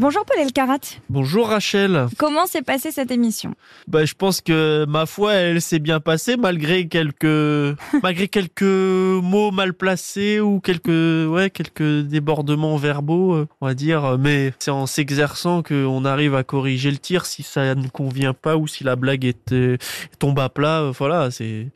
Bonjour Paul Elkarat. Bonjour Rachel. Comment s'est passée cette émission? Bah, je pense que ma foi, elle s'est bien passée malgré quelques malgré quelques mots mal placés ou quelques ouais quelques débordements verbaux, euh, on va dire. Mais c'est en s'exerçant qu'on arrive à corriger le tir si ça ne convient pas ou si la blague est euh, tombe à plat. euh, Voilà, c'est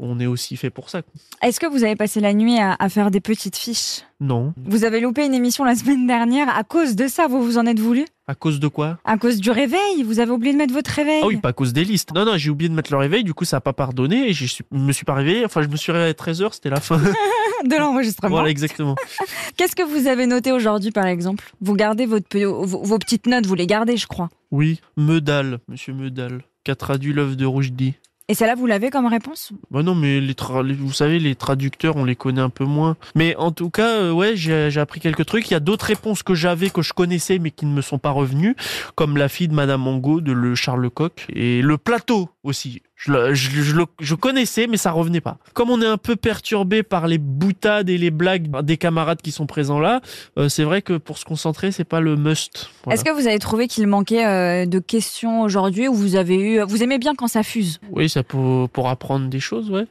on est aussi fait pour ça. Est-ce que vous avez passé la nuit à, à faire des petites fiches? Non. Vous avez loupé une émission la semaine dernière à cause de ça, vous vous en êtes voulu? À cause de quoi? À cause du réveil Vous avez oublié de mettre votre réveil Ah oui, pas à cause des listes. Non, non, j'ai oublié de mettre le réveil, du coup ça a pas pardonné et je me suis pas réveillé. Enfin, je me suis réveillé à 13h, c'était la fin. de l'enregistrement. voilà, exactement. Qu'est-ce que vous avez noté aujourd'hui par exemple? Vous gardez votre, vos, vos petites notes, vous les gardez je crois. Oui, Meudal, monsieur Meudal, qui a traduit l'œuvre de Roujdi. Et celle-là vous l'avez comme réponse Bah non, mais les vous savez, les traducteurs, on les connaît un peu moins. Mais en tout cas, euh, ouais, j'ai appris quelques trucs. Il y a d'autres réponses que j'avais, que je connaissais, mais qui ne me sont pas revenues, comme la fille de Madame Angot de Le Charles Lecoq et le plateau aussi. Je, le- je, je le- je connaissais, mais ça revenait pas. Comme on est un peu perturbé par les boutades et les blagues des camarades qui sont présents là, euh, c'est vrai que pour se concentrer, c'est pas le must. Voilà. Est-ce que vous avez trouvé qu'il manquait euh, de questions aujourd'hui ou vous avez eu vous aimez bien quand ça fuse? Oui, ça pour, pour apprendre des choses, ouais.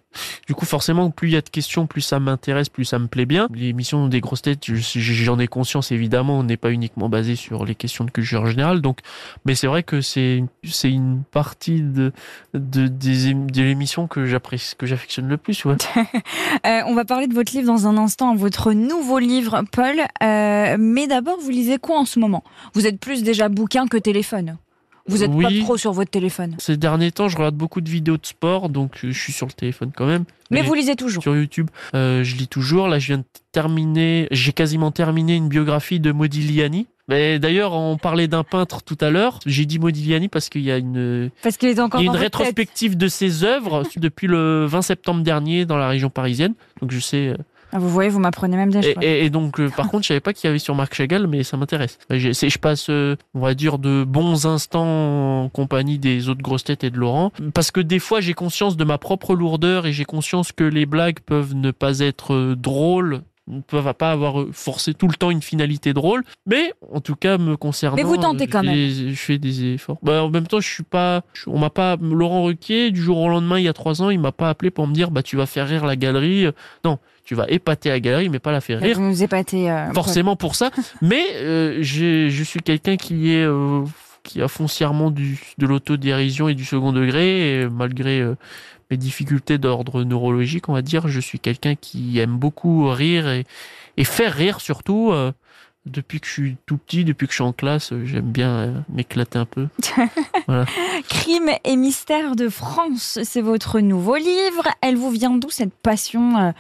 Du coup, forcément, plus il y a de questions, plus ça m'intéresse, plus ça me plaît bien. L'émission des grosses têtes, je- j'en ai conscience, évidemment, on n'est pas uniquement basé sur les questions de culture générale. Donc, mais c'est vrai que c'est c'est une partie de de des de l'émission que j'apprécie, que j'affectionne le plus, ouais. Euh, on va parler de votre livre dans un instant, votre nouveau livre, Paul. Euh, mais d'abord, vous lisez quoi en ce moment? Vous êtes plus déjà bouquin que téléphone? Vous êtes pas trop sur votre téléphone? Ces derniers temps, je regarde beaucoup de vidéos de sport, donc euh, je suis sur le téléphone quand même. Mais vous lisez toujours. sur YouTube. Euh, je lis toujours. Là, je viens de terminer, j'ai quasiment terminé une biographie de Modigliani. Mais d'ailleurs, on parlait d'un peintre tout à l'heure. J'ai dit Modigliani parce qu'il y a une, Parce qu'il est encore il y a dans une rétrospective de ses œuvres depuis le 20 septembre dernier dans la région parisienne. Donc je sais. euh, Ah, vous voyez, vous m'apprenez même des choses. et- et donc, euh, par contre, je savais pas qu'il y avait sur Marc Chagall, mais ça m'intéresse. C'est- Je passe, euh, on va dire, de bons instants en compagnie des autres grosses têtes et de Laurent, parce que des fois, j'ai conscience de ma propre lourdeur et j'ai conscience que les blagues peuvent ne pas être euh, drôles ne peuvent pas avoir euh, forcé tout le temps une finalité drôle, mais en tout cas me concernant, Mais vous tentez euh, quand même. je fais des efforts. Bah, en même temps, je suis pas, on m'a pas Laurent Ruquier du jour au lendemain il y a trois ans, il m'a pas appelé pour me dire bah tu vas faire rire la galerie. Non, tu vas épater la galerie, mais pas la faire rire Vous nous épatez. euh, forcément pour ça. Mais euh, je suis quelqu'un qui est euh, qui a foncièrement du, de l'autodérision et du second degré, et malgré euh, mes difficultés d'ordre neurologique, on va dire, je suis quelqu'un qui aime beaucoup rire et, et faire rire surtout. euh, depuis que je suis tout petit, depuis que je suis en classe, j'aime bien euh, m'éclater un peu. Paul. Crime et mystère de France, c'est votre nouveau livre. Elle vous vient d'où cette passion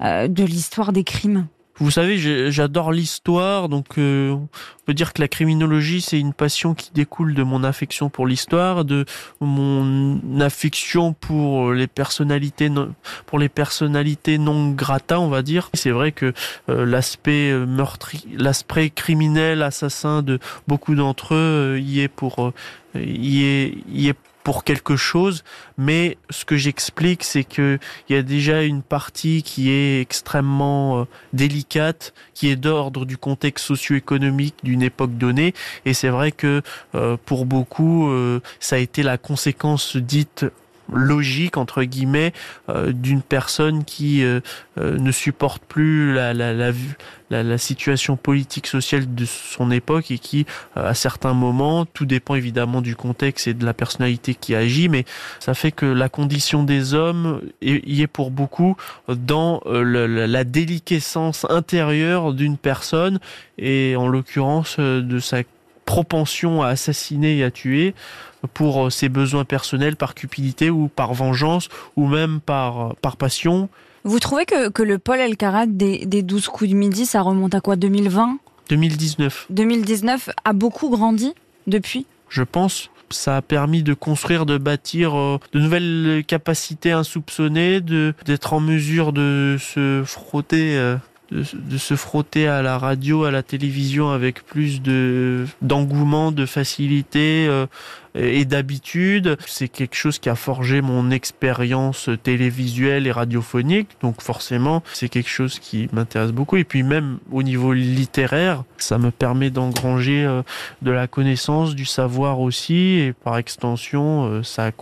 euh, de l'histoire des crimes? Vous savez, j'adore l'histoire, donc euh, on peut dire que la criminologie, c'est une passion qui découle de mon affection pour l'histoire, de mon affection pour les personnalités, non, pour les personnalités non grata, on va dire. C'est vrai que euh, l'aspect euh, meurtri, l'aspect criminel, assassin de beaucoup d'entre eux y est pour, y est, y est pour quelque chose, mais ce que j'explique, c'est que il y a déjà une partie qui est extrêmement euh, délicate, qui est d'ordre du contexte socio-économique d'une époque donnée. Et c'est vrai que euh, pour beaucoup, euh, ça a été la conséquence dite logique entre guillemets euh, d'une personne qui euh, euh, ne supporte plus la, la, la, situation politique sociale de son époque et qui à certains moments tout dépend évidemment du contexte et de la personnalité qui agit mais ça fait que la condition des hommes y est pour beaucoup dans la, déliquescence intérieure d'une personne et en l'occurrence de sa propension à assassiner et à tuer pour euh, ses besoins personnels par cupidité ou par vengeance ou même par, par passion. Vous trouvez que, que le Paul Elkarat des, des 12 coups de midi, ça remonte à quoi? 2020 2019, 2019 a beaucoup grandi depuis? Je pense. Ça a permis de construire, de bâtir euh, de nouvelles capacités insoupçonnées, d'être en mesure de se frotter euh, de, se frotter à la radio, à la télévision avec plus de d'engouement, de facilité euh, et d'habitude. C'est quelque chose qui a forgé mon expérience télévisuelle et radiophonique. Donc forcément, c'est quelque chose qui m'intéresse beaucoup. Et puis même au niveau littéraire, ça me permet d'engranger euh, de la connaissance, du savoir aussi. Et par extension, euh, ça,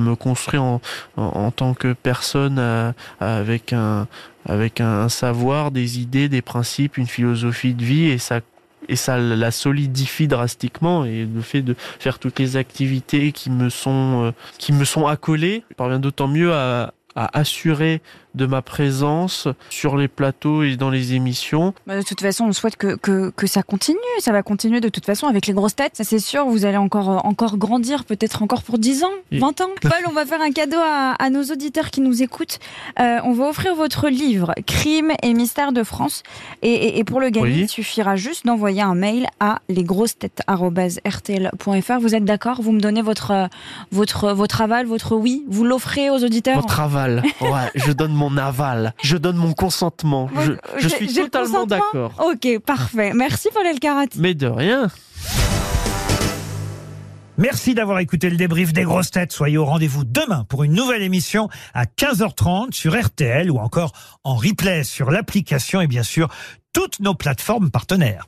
me construit en, en, en tant que personne euh, avec un avec un savoir, des idées, des principes, une philosophie de vie et ça et ça la solidifie drastiquement et le fait de faire toutes les activités qui me sont euh, qui me sont accolées parvient d'autant mieux à, à assurer de ma présence sur les plateaux et dans les émissions. Bah, de toute façon, on souhaite que, que, que, ça continue. Ça va continuer de toute façon avec les grosses têtes. Ça, c'est sûr. Vous allez encore, euh, encore grandir, peut-être encore pour 10 ans, 20 ans. Paul, on va faire un cadeau à, à nos auditeurs qui nous écoutent. Euh, on va offrir votre livre Crimes et mystères de France. Et, et, et pour le gagner, oui. il suffira juste d'envoyer un mail à lesgrossetêtes.rtl.fr. Vous êtes d'accord? Vous me donnez votre, votre, votre aval, votre oui? Vous l'offrez aux auditeurs? Votre aval. Ouais, je donne mon aval, je donne mon consentement. Je, je suis totalement d'accord. Ok, parfait. Merci Paul Elkarati. Mais de rien. Merci d'avoir écouté le débrief des grosses têtes. Soyez au rendez-vous demain pour une nouvelle émission à 15h30 sur RTL ou encore en replay sur l'application et bien sûr toutes nos plateformes partenaires.